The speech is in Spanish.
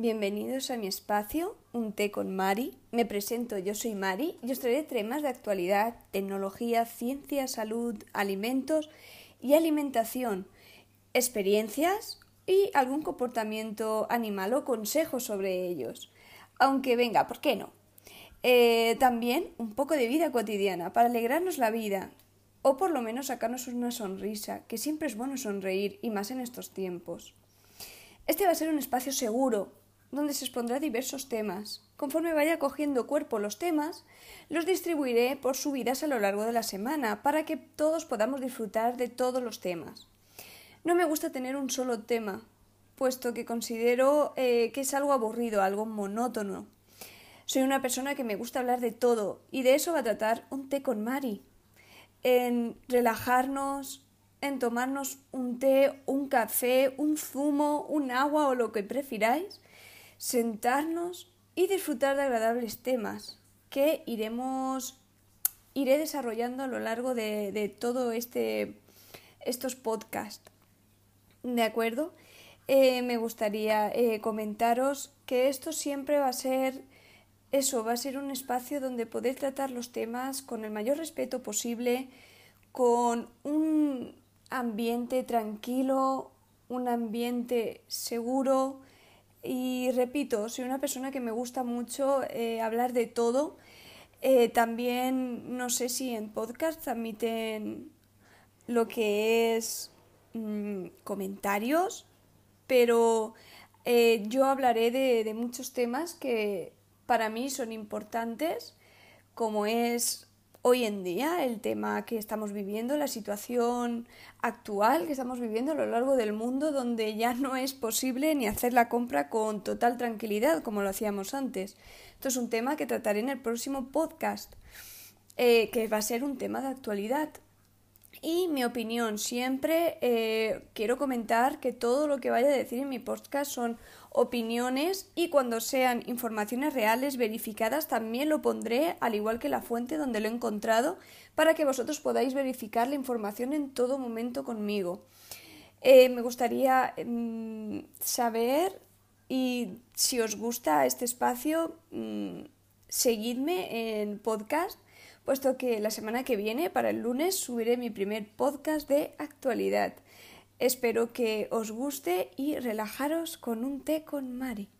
bienvenidos a mi espacio, un té con Mari. Me presento, yo soy Mari y os traeré temas de actualidad, tecnología, ciencia, salud, alimentos y alimentación, experiencias y algún comportamiento animal o consejos sobre ellos. Aunque venga, ¿por qué no? Eh, también un poco de vida cotidiana para alegrarnos la vida o por lo menos sacarnos una sonrisa, que siempre es bueno sonreír y más en estos tiempos. Este va a ser un espacio seguro, donde se expondrá diversos temas. Conforme vaya cogiendo cuerpo los temas, los distribuiré por subidas a lo largo de la semana para que todos podamos disfrutar de todos los temas. No me gusta tener un solo tema, puesto que considero eh, que es algo aburrido, algo monótono. Soy una persona que me gusta hablar de todo y de eso va a tratar un té con Mari. En relajarnos, en tomarnos un té, un café, un zumo, un agua o lo que prefiráis sentarnos y disfrutar de agradables temas que iremos iré desarrollando a lo largo de, de todo este estos podcasts. ¿De acuerdo? Eh, me gustaría eh, comentaros que esto siempre va a ser eso, va a ser un espacio donde poder tratar los temas con el mayor respeto posible, con un ambiente tranquilo, un ambiente seguro, y repito, soy una persona que me gusta mucho eh, hablar de todo. Eh, también no sé si en podcast admiten lo que es mm, comentarios, pero eh, yo hablaré de, de muchos temas que para mí son importantes, como es hoy en día, el tema que estamos viviendo, la situación actual que estamos viviendo a lo largo del mundo, donde ya no es posible ni hacer la compra con total tranquilidad como lo hacíamos antes. Esto es un tema que trataré en el próximo podcast, eh, que va a ser un tema de actualidad. Y mi opinión, siempre eh, quiero comentar que todo lo que vaya a decir en mi podcast son opiniones y cuando sean informaciones reales verificadas también lo pondré al igual que la fuente donde lo he encontrado para que vosotros podáis verificar la información en todo momento conmigo. Eh, me gustaría mm, saber y si os gusta este espacio, mm, seguidme en podcast puesto que la semana que viene, para el lunes, subiré mi primer podcast de actualidad. Espero que os guste y relajaros con un té con Mari.